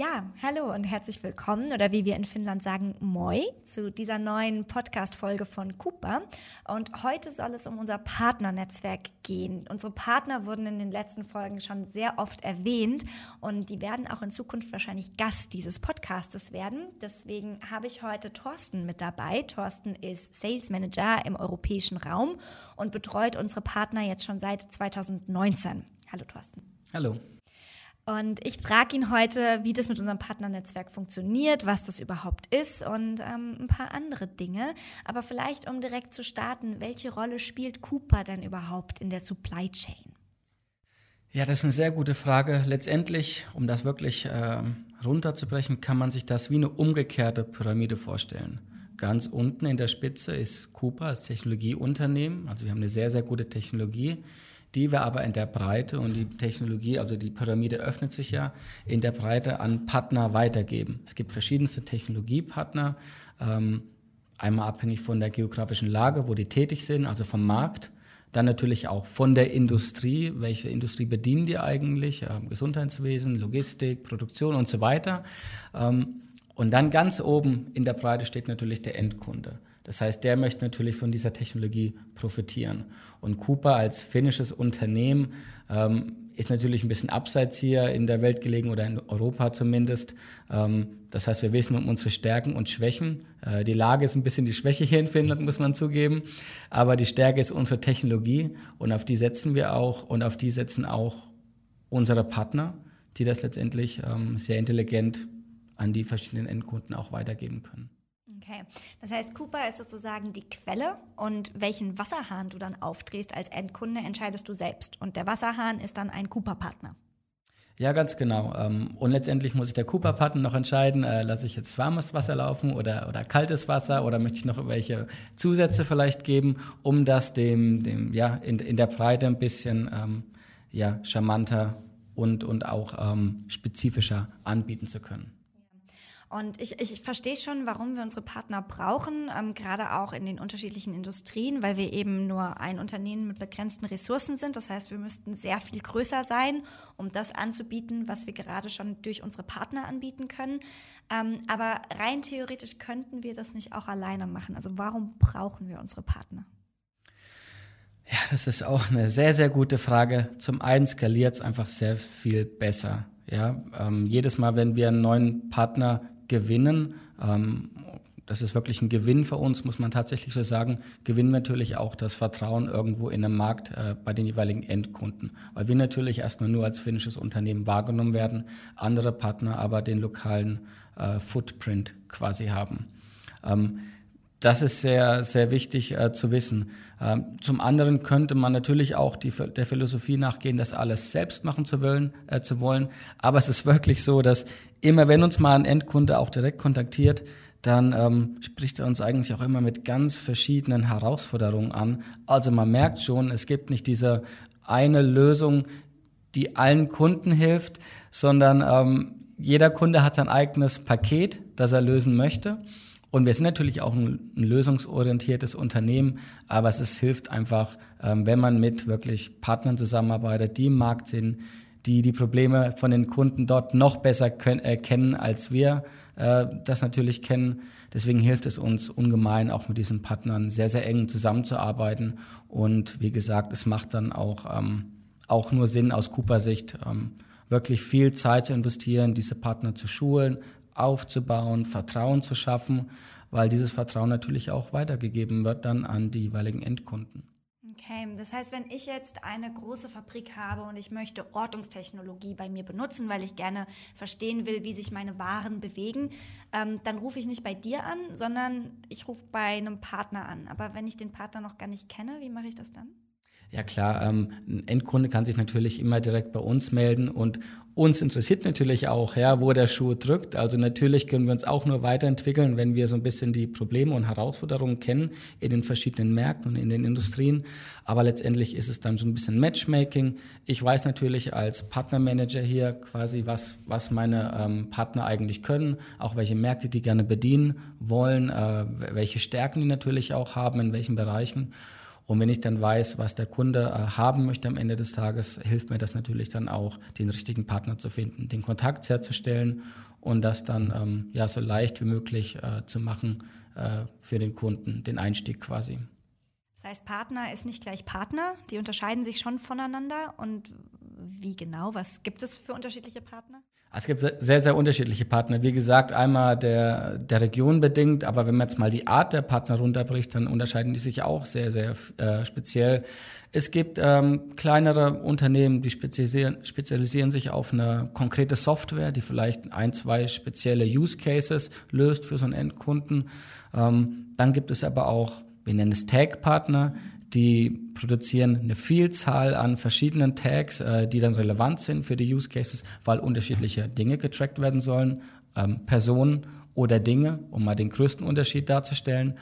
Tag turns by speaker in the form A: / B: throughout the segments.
A: Ja, hallo und herzlich willkommen oder wie wir in Finnland sagen, moi zu dieser neuen Podcast-Folge von Cooper. Und heute soll es um unser Partnernetzwerk gehen. Unsere Partner wurden in den letzten Folgen schon sehr oft erwähnt und die werden auch in Zukunft wahrscheinlich Gast dieses Podcastes werden. Deswegen habe ich heute Thorsten mit dabei. Thorsten ist Sales Manager im europäischen Raum und betreut unsere Partner jetzt schon seit 2019. Hallo Thorsten.
B: Hallo.
A: Und ich frage ihn heute, wie das mit unserem Partnernetzwerk funktioniert, was das überhaupt ist und ähm, ein paar andere Dinge. Aber vielleicht, um direkt zu starten, welche Rolle spielt Cooper denn überhaupt in der Supply Chain?
B: Ja, das ist eine sehr gute Frage. Letztendlich, um das wirklich äh, runterzubrechen, kann man sich das wie eine umgekehrte Pyramide vorstellen. Ganz unten in der Spitze ist Cooper als Technologieunternehmen. Also wir haben eine sehr, sehr gute Technologie die wir aber in der Breite und die Technologie, also die Pyramide öffnet sich ja, in der Breite an Partner weitergeben. Es gibt verschiedenste Technologiepartner, ähm, einmal abhängig von der geografischen Lage, wo die tätig sind, also vom Markt. Dann natürlich auch von der Industrie, welche Industrie bedienen die eigentlich, ähm, Gesundheitswesen, Logistik, Produktion und so weiter. Ähm, und dann ganz oben in der Breite steht natürlich der Endkunde. Das heißt, der möchte natürlich von dieser Technologie profitieren. Und Cooper als finnisches Unternehmen ähm, ist natürlich ein bisschen abseits hier in der Welt gelegen oder in Europa zumindest. Ähm, das heißt, wir wissen um unsere Stärken und Schwächen. Äh, die Lage ist ein bisschen die Schwäche hier in Finnland, muss man zugeben. Aber die Stärke ist unsere Technologie und auf die setzen wir auch und auf die setzen auch unsere Partner, die das letztendlich ähm, sehr intelligent an die verschiedenen Endkunden auch weitergeben können.
A: Okay, das heißt, Cooper ist sozusagen die Quelle und welchen Wasserhahn du dann aufdrehst als Endkunde, entscheidest du selbst. Und der Wasserhahn ist dann ein Cooper-Partner.
B: Ja, ganz genau. Ähm, und letztendlich muss sich der Cooper-Partner noch entscheiden, äh, lasse ich jetzt warmes Wasser laufen oder, oder kaltes Wasser oder möchte ich noch welche Zusätze vielleicht geben, um das dem, dem ja, in, in der Breite ein bisschen ähm, ja, charmanter und, und auch ähm, spezifischer anbieten zu können.
A: Und ich, ich verstehe schon, warum wir unsere Partner brauchen, ähm, gerade auch in den unterschiedlichen Industrien, weil wir eben nur ein Unternehmen mit begrenzten Ressourcen sind. Das heißt, wir müssten sehr viel größer sein, um das anzubieten, was wir gerade schon durch unsere Partner anbieten können. Ähm, aber rein theoretisch könnten wir das nicht auch alleine machen. Also warum brauchen wir unsere Partner?
B: Ja, das ist auch eine sehr, sehr gute Frage. Zum einen skaliert es einfach sehr viel besser. Ja, ähm, jedes Mal, wenn wir einen neuen Partner gewinnen. Ähm, das ist wirklich ein Gewinn für uns, muss man tatsächlich so sagen. Gewinnen natürlich auch das Vertrauen irgendwo in den Markt äh, bei den jeweiligen Endkunden. Weil wir natürlich erstmal nur als finnisches Unternehmen wahrgenommen werden, andere Partner aber den lokalen äh, Footprint quasi haben. Ähm, das ist sehr, sehr wichtig äh, zu wissen. Ähm, zum anderen könnte man natürlich auch die, der Philosophie nachgehen, das alles selbst machen zu wollen, äh, zu wollen. Aber es ist wirklich so, dass immer wenn uns mal ein Endkunde auch direkt kontaktiert, dann ähm, spricht er uns eigentlich auch immer mit ganz verschiedenen Herausforderungen an. Also man merkt schon, es gibt nicht diese eine Lösung, die allen Kunden hilft, sondern ähm, jeder Kunde hat sein eigenes Paket, das er lösen möchte. Und wir sind natürlich auch ein, ein lösungsorientiertes Unternehmen, aber es ist, hilft einfach, ähm, wenn man mit wirklich Partnern zusammenarbeitet, die im Markt sind, die die Probleme von den Kunden dort noch besser können, äh, kennen, als wir äh, das natürlich kennen. Deswegen hilft es uns ungemein, auch mit diesen Partnern sehr, sehr eng zusammenzuarbeiten. Und wie gesagt, es macht dann auch, ähm, auch nur Sinn aus Cooper-Sicht, ähm, wirklich viel Zeit zu investieren, diese Partner zu schulen, aufzubauen, Vertrauen zu schaffen, weil dieses Vertrauen natürlich auch weitergegeben wird dann an die jeweiligen Endkunden.
A: Okay, das heißt, wenn ich jetzt eine große Fabrik habe und ich möchte Ortungstechnologie bei mir benutzen, weil ich gerne verstehen will, wie sich meine Waren bewegen, ähm, dann rufe ich nicht bei dir an, sondern ich rufe bei einem Partner an. Aber wenn ich den Partner noch gar nicht kenne, wie mache ich das dann?
B: Ja klar, ähm, ein Endkunde kann sich natürlich immer direkt bei uns melden und uns interessiert natürlich auch, ja, wo der Schuh drückt. Also natürlich können wir uns auch nur weiterentwickeln, wenn wir so ein bisschen die Probleme und Herausforderungen kennen in den verschiedenen Märkten und in den Industrien. Aber letztendlich ist es dann so ein bisschen Matchmaking. Ich weiß natürlich als Partnermanager hier quasi, was, was meine ähm, Partner eigentlich können, auch welche Märkte die gerne bedienen wollen, äh, welche Stärken die natürlich auch haben, in welchen Bereichen. Und wenn ich dann weiß, was der Kunde äh, haben möchte am Ende des Tages, hilft mir das natürlich dann auch, den richtigen Partner zu finden, den Kontakt herzustellen und das dann ähm, ja so leicht wie möglich äh, zu machen äh, für den Kunden, den Einstieg quasi.
A: Das heißt, Partner ist nicht gleich Partner, die unterscheiden sich schon voneinander. Und wie genau? Was gibt es für unterschiedliche Partner?
B: Es gibt sehr, sehr unterschiedliche Partner. Wie gesagt, einmal der, der Region bedingt, aber wenn man jetzt mal die Art der Partner runterbricht, dann unterscheiden die sich auch sehr, sehr äh, speziell. Es gibt ähm, kleinere Unternehmen, die spezialisieren, spezialisieren sich auf eine konkrete Software, die vielleicht ein, zwei spezielle Use Cases löst für so einen Endkunden. Ähm, dann gibt es aber auch, wir nennen es Tag-Partner, die produzieren eine Vielzahl an verschiedenen Tags, äh, die dann relevant sind für die Use Cases, weil unterschiedliche Dinge getrackt werden sollen, ähm, Personen oder Dinge, um mal den größten Unterschied darzustellen.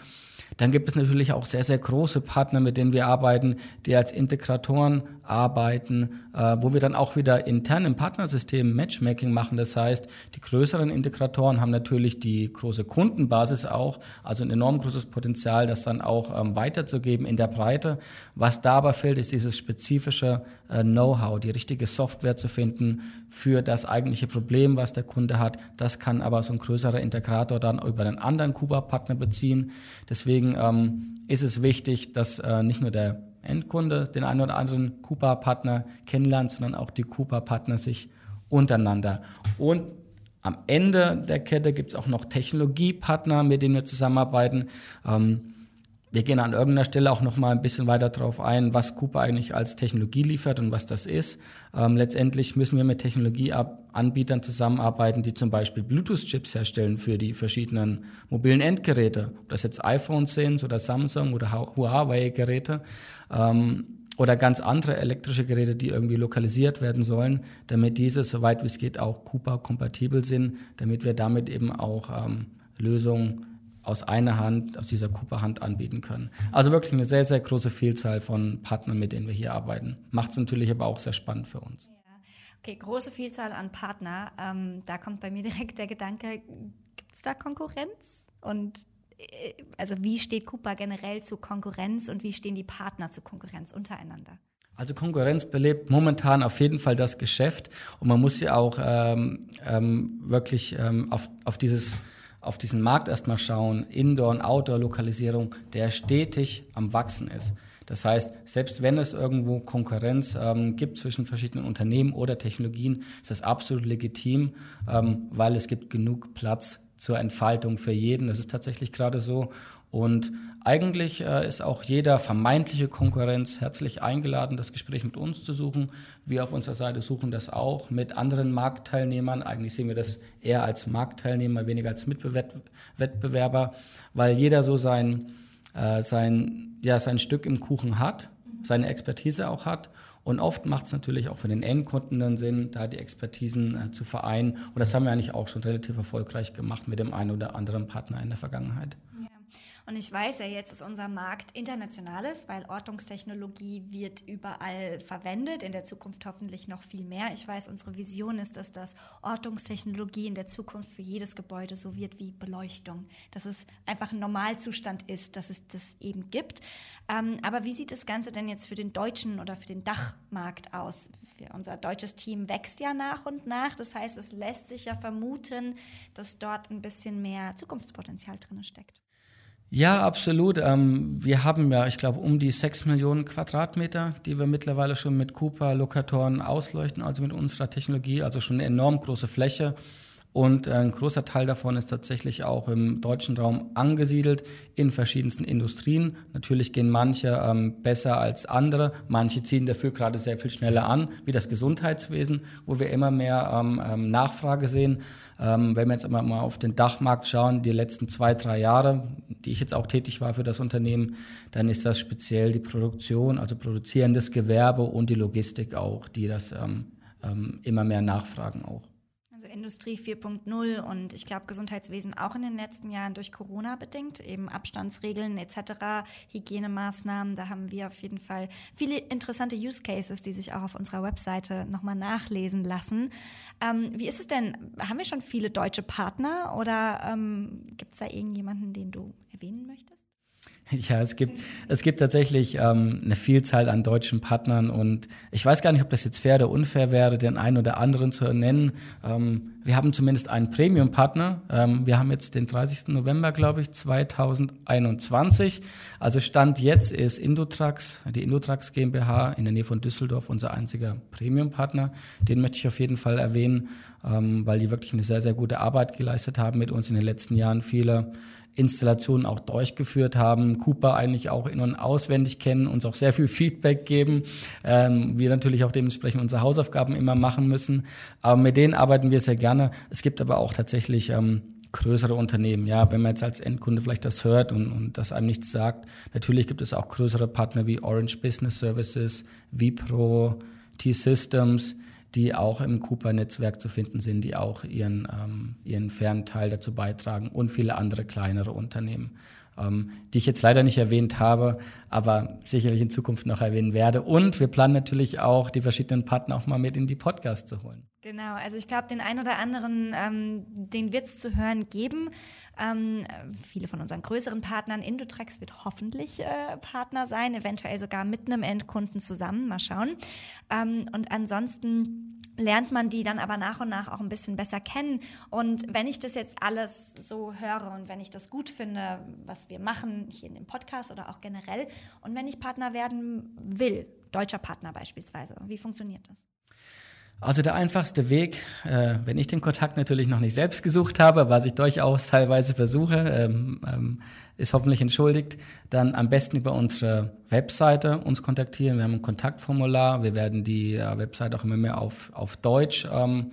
B: Dann gibt es natürlich auch sehr, sehr große Partner, mit denen wir arbeiten, die als Integratoren arbeiten, äh, wo wir dann auch wieder intern im Partnersystem Matchmaking machen. Das heißt, die größeren Integratoren haben natürlich die große Kundenbasis auch, also ein enorm großes Potenzial, das dann auch ähm, weiterzugeben in der Breite. Was da aber fehlt, ist dieses spezifische äh, Know-how, die richtige Software zu finden für das eigentliche Problem, was der Kunde hat. Das kann aber so ein größerer Integrator dann über einen anderen Kuba-Partner beziehen. Deswegen ähm, ist es wichtig, dass äh, nicht nur der Endkunde den einen oder anderen Cooper-Partner kennenlernt, sondern auch die Cooper-Partner sich untereinander. Und am Ende der Kette gibt es auch noch Technologiepartner, mit denen wir zusammenarbeiten. Ähm, wir gehen an irgendeiner Stelle auch noch mal ein bisschen weiter darauf ein, was Cooper eigentlich als Technologie liefert und was das ist. Ähm, letztendlich müssen wir mit Technologieanbietern zusammenarbeiten, die zum Beispiel Bluetooth-Chips herstellen für die verschiedenen mobilen Endgeräte. Ob das jetzt iPhones sind oder Samsung oder Huawei-Geräte ähm, oder ganz andere elektrische Geräte, die irgendwie lokalisiert werden sollen, damit diese, soweit wie es geht, auch Cooper-kompatibel sind, damit wir damit eben auch ähm, Lösungen aus einer Hand, aus dieser Cooper-Hand anbieten können. Also wirklich eine sehr, sehr große Vielzahl von Partnern, mit denen wir hier arbeiten. Macht es natürlich aber auch sehr spannend für uns.
A: Okay, große Vielzahl an Partner. Ähm, da kommt bei mir direkt der Gedanke, gibt es da Konkurrenz? Und äh, also wie steht Cooper generell zu Konkurrenz und wie stehen die Partner zu Konkurrenz untereinander?
B: Also Konkurrenz belebt momentan auf jeden Fall das Geschäft und man muss ja auch ähm, ähm, wirklich ähm, auf, auf dieses auf diesen Markt erstmal schauen, Indoor- und Outdoor-Lokalisierung, der stetig am Wachsen ist. Das heißt, selbst wenn es irgendwo Konkurrenz ähm, gibt zwischen verschiedenen Unternehmen oder Technologien, ist das absolut legitim, ähm, weil es gibt genug Platz zur Entfaltung für jeden. Das ist tatsächlich gerade so. Und eigentlich äh, ist auch jeder vermeintliche Konkurrenz herzlich eingeladen, das Gespräch mit uns zu suchen. Wir auf unserer Seite suchen das auch mit anderen Marktteilnehmern. Eigentlich sehen wir das eher als Marktteilnehmer, weniger als Mitwettbewerber, weil jeder so sein, äh, sein, ja, sein Stück im Kuchen hat, seine Expertise auch hat. Und oft macht es natürlich auch für den Endkunden dann Sinn, da die Expertisen äh, zu vereinen. Und das haben wir eigentlich auch schon relativ erfolgreich gemacht mit dem einen oder anderen Partner in der Vergangenheit.
A: Und ich weiß ja jetzt, dass unser Markt international ist, weil Ortungstechnologie wird überall verwendet, in der Zukunft hoffentlich noch viel mehr. Ich weiß, unsere Vision ist, dass das Ortungstechnologie in der Zukunft für jedes Gebäude so wird wie Beleuchtung, dass es einfach ein Normalzustand ist, dass es das eben gibt. Ähm, aber wie sieht das Ganze denn jetzt für den deutschen oder für den Dachmarkt aus? unser deutsches Team wächst ja nach und nach. Das heißt, es lässt sich ja vermuten, dass dort ein bisschen mehr Zukunftspotenzial drin steckt.
B: Ja, absolut. Ähm, wir haben ja, ich glaube, um die sechs Millionen Quadratmeter, die wir mittlerweile schon mit Cooper-Lokatoren ausleuchten, also mit unserer Technologie, also schon eine enorm große Fläche. Und ein großer Teil davon ist tatsächlich auch im deutschen Raum angesiedelt in verschiedensten Industrien. Natürlich gehen manche ähm, besser als andere. Manche ziehen dafür gerade sehr viel schneller an, wie das Gesundheitswesen, wo wir immer mehr ähm, ähm Nachfrage sehen. Ähm, wenn wir jetzt immer mal auf den Dachmarkt schauen, die letzten zwei, drei Jahre, die ich jetzt auch tätig war für das Unternehmen, dann ist das speziell die Produktion, also produzierendes Gewerbe und die Logistik auch, die das ähm, ähm, immer mehr nachfragen auch.
A: Also Industrie 4.0 und ich glaube Gesundheitswesen auch in den letzten Jahren durch Corona bedingt, eben Abstandsregeln etc., Hygienemaßnahmen, da haben wir auf jeden Fall viele interessante Use Cases, die sich auch auf unserer Webseite nochmal nachlesen lassen. Ähm, wie ist es denn, haben wir schon viele deutsche Partner oder ähm, gibt es da irgendjemanden, den du erwähnen möchtest?
B: Ja, es gibt, es gibt tatsächlich ähm, eine Vielzahl an deutschen Partnern und ich weiß gar nicht, ob das jetzt fair oder unfair wäre, den einen oder anderen zu nennen. Ähm, wir haben zumindest einen Premium-Partner. Ähm, wir haben jetzt den 30. November, glaube ich, 2021. Also Stand jetzt ist Indotrax, die Indotrax GmbH in der Nähe von Düsseldorf unser einziger Premium-Partner. Den möchte ich auf jeden Fall erwähnen, ähm, weil die wirklich eine sehr, sehr gute Arbeit geleistet haben mit uns in den letzten Jahren. Viele Installationen auch durchgeführt haben, Cooper eigentlich auch in- und auswendig kennen, uns auch sehr viel Feedback geben, ähm, wir natürlich auch dementsprechend unsere Hausaufgaben immer machen müssen. Aber mit denen arbeiten wir sehr gerne. Es gibt aber auch tatsächlich ähm, größere Unternehmen. Ja, wenn man jetzt als Endkunde vielleicht das hört und, und das einem nichts sagt, natürlich gibt es auch größere Partner wie Orange Business Services, Vipro, T-Systems, die auch im Cooper-Netzwerk zu finden sind, die auch ihren, ähm, ihren fairen Teil dazu beitragen und viele andere kleinere Unternehmen, die ich jetzt leider nicht erwähnt habe, aber sicherlich in Zukunft noch erwähnen werde. Und wir planen natürlich auch, die verschiedenen Partner auch mal mit in die Podcasts zu holen.
A: Genau, also ich glaube, den einen oder anderen, ähm, den wird es zu hören geben. Ähm, viele von unseren größeren Partnern, Indotrax wird hoffentlich äh, Partner sein, eventuell sogar mit einem Endkunden zusammen, mal schauen. Ähm, und ansonsten lernt man die dann aber nach und nach auch ein bisschen besser kennen. Und wenn ich das jetzt alles so höre und wenn ich das gut finde, was wir machen, hier in dem Podcast oder auch generell, und wenn ich Partner werden will, deutscher Partner beispielsweise, wie funktioniert das?
B: Also der einfachste Weg, äh, wenn ich den Kontakt natürlich noch nicht selbst gesucht habe, was ich durchaus teilweise versuche, ähm, ähm, ist hoffentlich entschuldigt, dann am besten über unsere Webseite uns kontaktieren. Wir haben ein Kontaktformular, wir werden die äh, Webseite auch immer mehr auf, auf Deutsch ähm,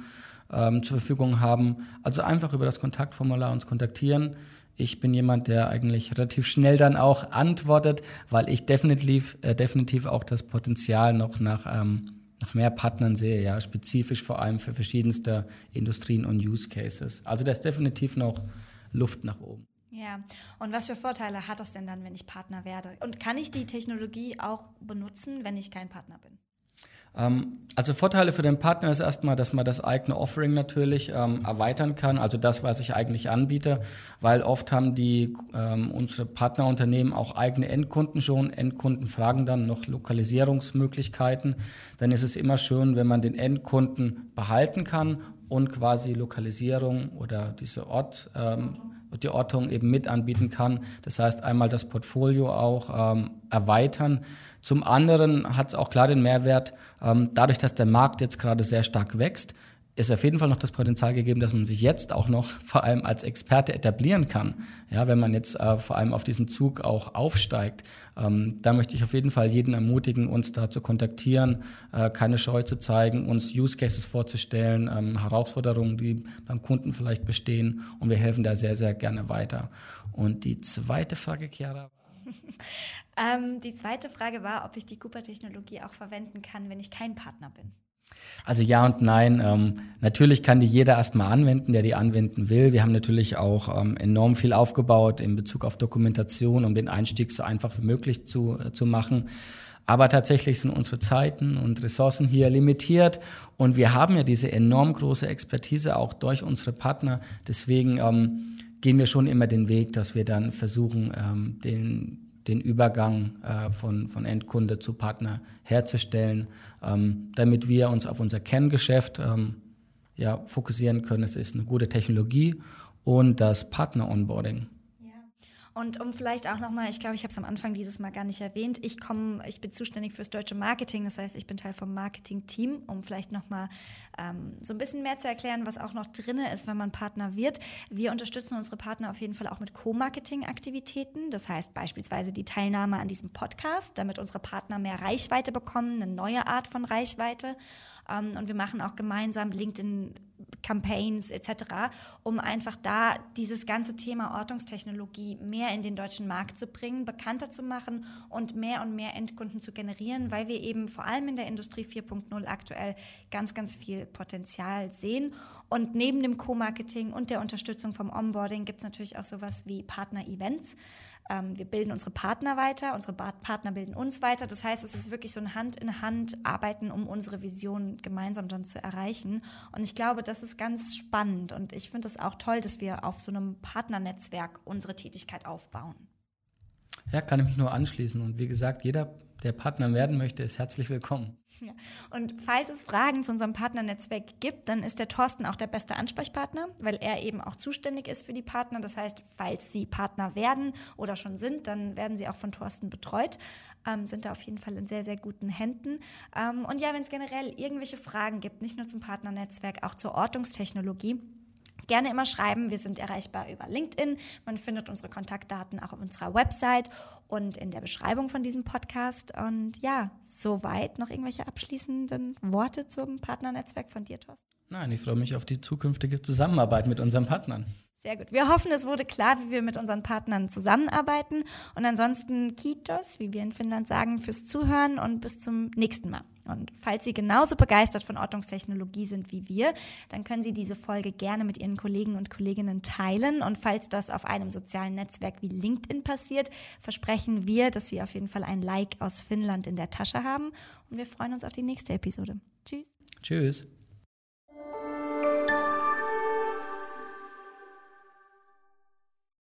B: ähm, zur Verfügung haben. Also einfach über das Kontaktformular uns kontaktieren. Ich bin jemand, der eigentlich relativ schnell dann auch antwortet, weil ich definitiv, äh, definitiv auch das Potenzial noch nach ähm, nach mehr Partnern sehe, ja, spezifisch vor allem für verschiedenste Industrien und Use Cases. Also da ist definitiv noch Luft nach oben.
A: Ja, und was für Vorteile hat das denn dann, wenn ich Partner werde? Und kann ich die Technologie auch benutzen, wenn ich kein Partner bin?
B: Ähm, also Vorteile für den Partner ist erstmal, dass man das eigene Offering natürlich ähm, erweitern kann, also das, was ich eigentlich anbiete, weil oft haben die ähm, unsere Partnerunternehmen auch eigene Endkunden schon. Endkunden fragen dann noch Lokalisierungsmöglichkeiten. Dann ist es immer schön, wenn man den Endkunden behalten kann und quasi Lokalisierung oder diese Ort ähm, die Ortung eben mit anbieten kann. Das heißt, einmal das Portfolio auch ähm, erweitern. Zum anderen hat es auch klar den Mehrwert, ähm, dadurch, dass der Markt jetzt gerade sehr stark wächst, ist auf jeden Fall noch das Potenzial gegeben, dass man sich jetzt auch noch vor allem als Experte etablieren kann. Ja, wenn man jetzt äh, vor allem auf diesen Zug auch aufsteigt. Ähm, da möchte ich auf jeden Fall jeden ermutigen, uns da zu kontaktieren, äh, keine Scheu zu zeigen, uns Use Cases vorzustellen, ähm, Herausforderungen, die beim Kunden vielleicht bestehen. Und wir helfen da sehr, sehr gerne weiter. Und die zweite Frage, Chiara.
A: ähm, die zweite Frage war, ob ich die Cooper-Technologie auch verwenden kann, wenn ich kein Partner bin.
B: Also ja und nein. Ähm, natürlich kann die jeder erstmal anwenden, der die anwenden will. Wir haben natürlich auch ähm, enorm viel aufgebaut in Bezug auf Dokumentation, um den Einstieg so einfach wie möglich zu, äh, zu machen. Aber tatsächlich sind unsere Zeiten und Ressourcen hier limitiert und wir haben ja diese enorm große Expertise auch durch unsere Partner. Deswegen ähm, gehen wir schon immer den Weg, dass wir dann versuchen, ähm, den den Übergang äh, von, von Endkunde zu Partner herzustellen, ähm, damit wir uns auf unser Kerngeschäft ähm, ja, fokussieren können. Es ist eine gute Technologie und das Partner-Onboarding.
A: Und um vielleicht auch nochmal, ich glaube, ich habe es am Anfang dieses Mal gar nicht erwähnt, ich komme, ich bin zuständig fürs deutsche Marketing, das heißt, ich bin Teil vom Marketing-Team, um vielleicht nochmal ähm, so ein bisschen mehr zu erklären, was auch noch drin ist, wenn man Partner wird. Wir unterstützen unsere Partner auf jeden Fall auch mit Co-Marketing-Aktivitäten, das heißt beispielsweise die Teilnahme an diesem Podcast, damit unsere Partner mehr Reichweite bekommen, eine neue Art von Reichweite. Ähm, und wir machen auch gemeinsam LinkedIn Campaigns etc., um einfach da dieses ganze Thema Ortungstechnologie mehr in den deutschen Markt zu bringen, bekannter zu machen und mehr und mehr Endkunden zu generieren, weil wir eben vor allem in der Industrie 4.0 aktuell ganz, ganz viel Potenzial sehen. Und neben dem Co-Marketing und der Unterstützung vom Onboarding gibt es natürlich auch sowas wie Partner-Events. Ähm, wir bilden unsere Partner weiter, unsere Partner bilden uns weiter. Das heißt, es ist wirklich so ein Hand in Hand arbeiten, um unsere Vision gemeinsam dann zu erreichen. Und ich glaube, das ist ganz spannend und ich finde es auch toll, dass wir auf so einem Partnernetzwerk unsere Tätigkeit aufbauen.
B: Ja, kann ich mich nur anschließen. Und wie gesagt, jeder, der Partner werden möchte, ist herzlich willkommen.
A: Und falls es Fragen zu unserem Partnernetzwerk gibt, dann ist der Thorsten auch der beste Ansprechpartner, weil er eben auch zuständig ist für die Partner. Das heißt, falls sie Partner werden oder schon sind, dann werden sie auch von Thorsten betreut, ähm, sind da auf jeden Fall in sehr, sehr guten Händen. Ähm, und ja, wenn es generell irgendwelche Fragen gibt, nicht nur zum Partnernetzwerk, auch zur Ortungstechnologie, Gerne immer schreiben. Wir sind erreichbar über LinkedIn. Man findet unsere Kontaktdaten auch auf unserer Website und in der Beschreibung von diesem Podcast. Und ja, soweit noch irgendwelche abschließenden Worte zum Partnernetzwerk von dir, Thorsten?
B: Nein, ich freue mich auf die zukünftige Zusammenarbeit mit unseren Partnern.
A: Sehr gut. Wir hoffen, es wurde klar, wie wir mit unseren Partnern zusammenarbeiten. Und ansonsten Kitos, wie wir in Finnland sagen, fürs Zuhören und bis zum nächsten Mal. Und falls Sie genauso begeistert von Ortungstechnologie sind wie wir, dann können Sie diese Folge gerne mit Ihren Kollegen und Kolleginnen teilen. Und falls das auf einem sozialen Netzwerk wie LinkedIn passiert, versprechen wir, dass Sie auf jeden Fall ein Like aus Finnland in der Tasche haben. Und wir freuen uns auf die nächste Episode. Tschüss.
B: Tschüss.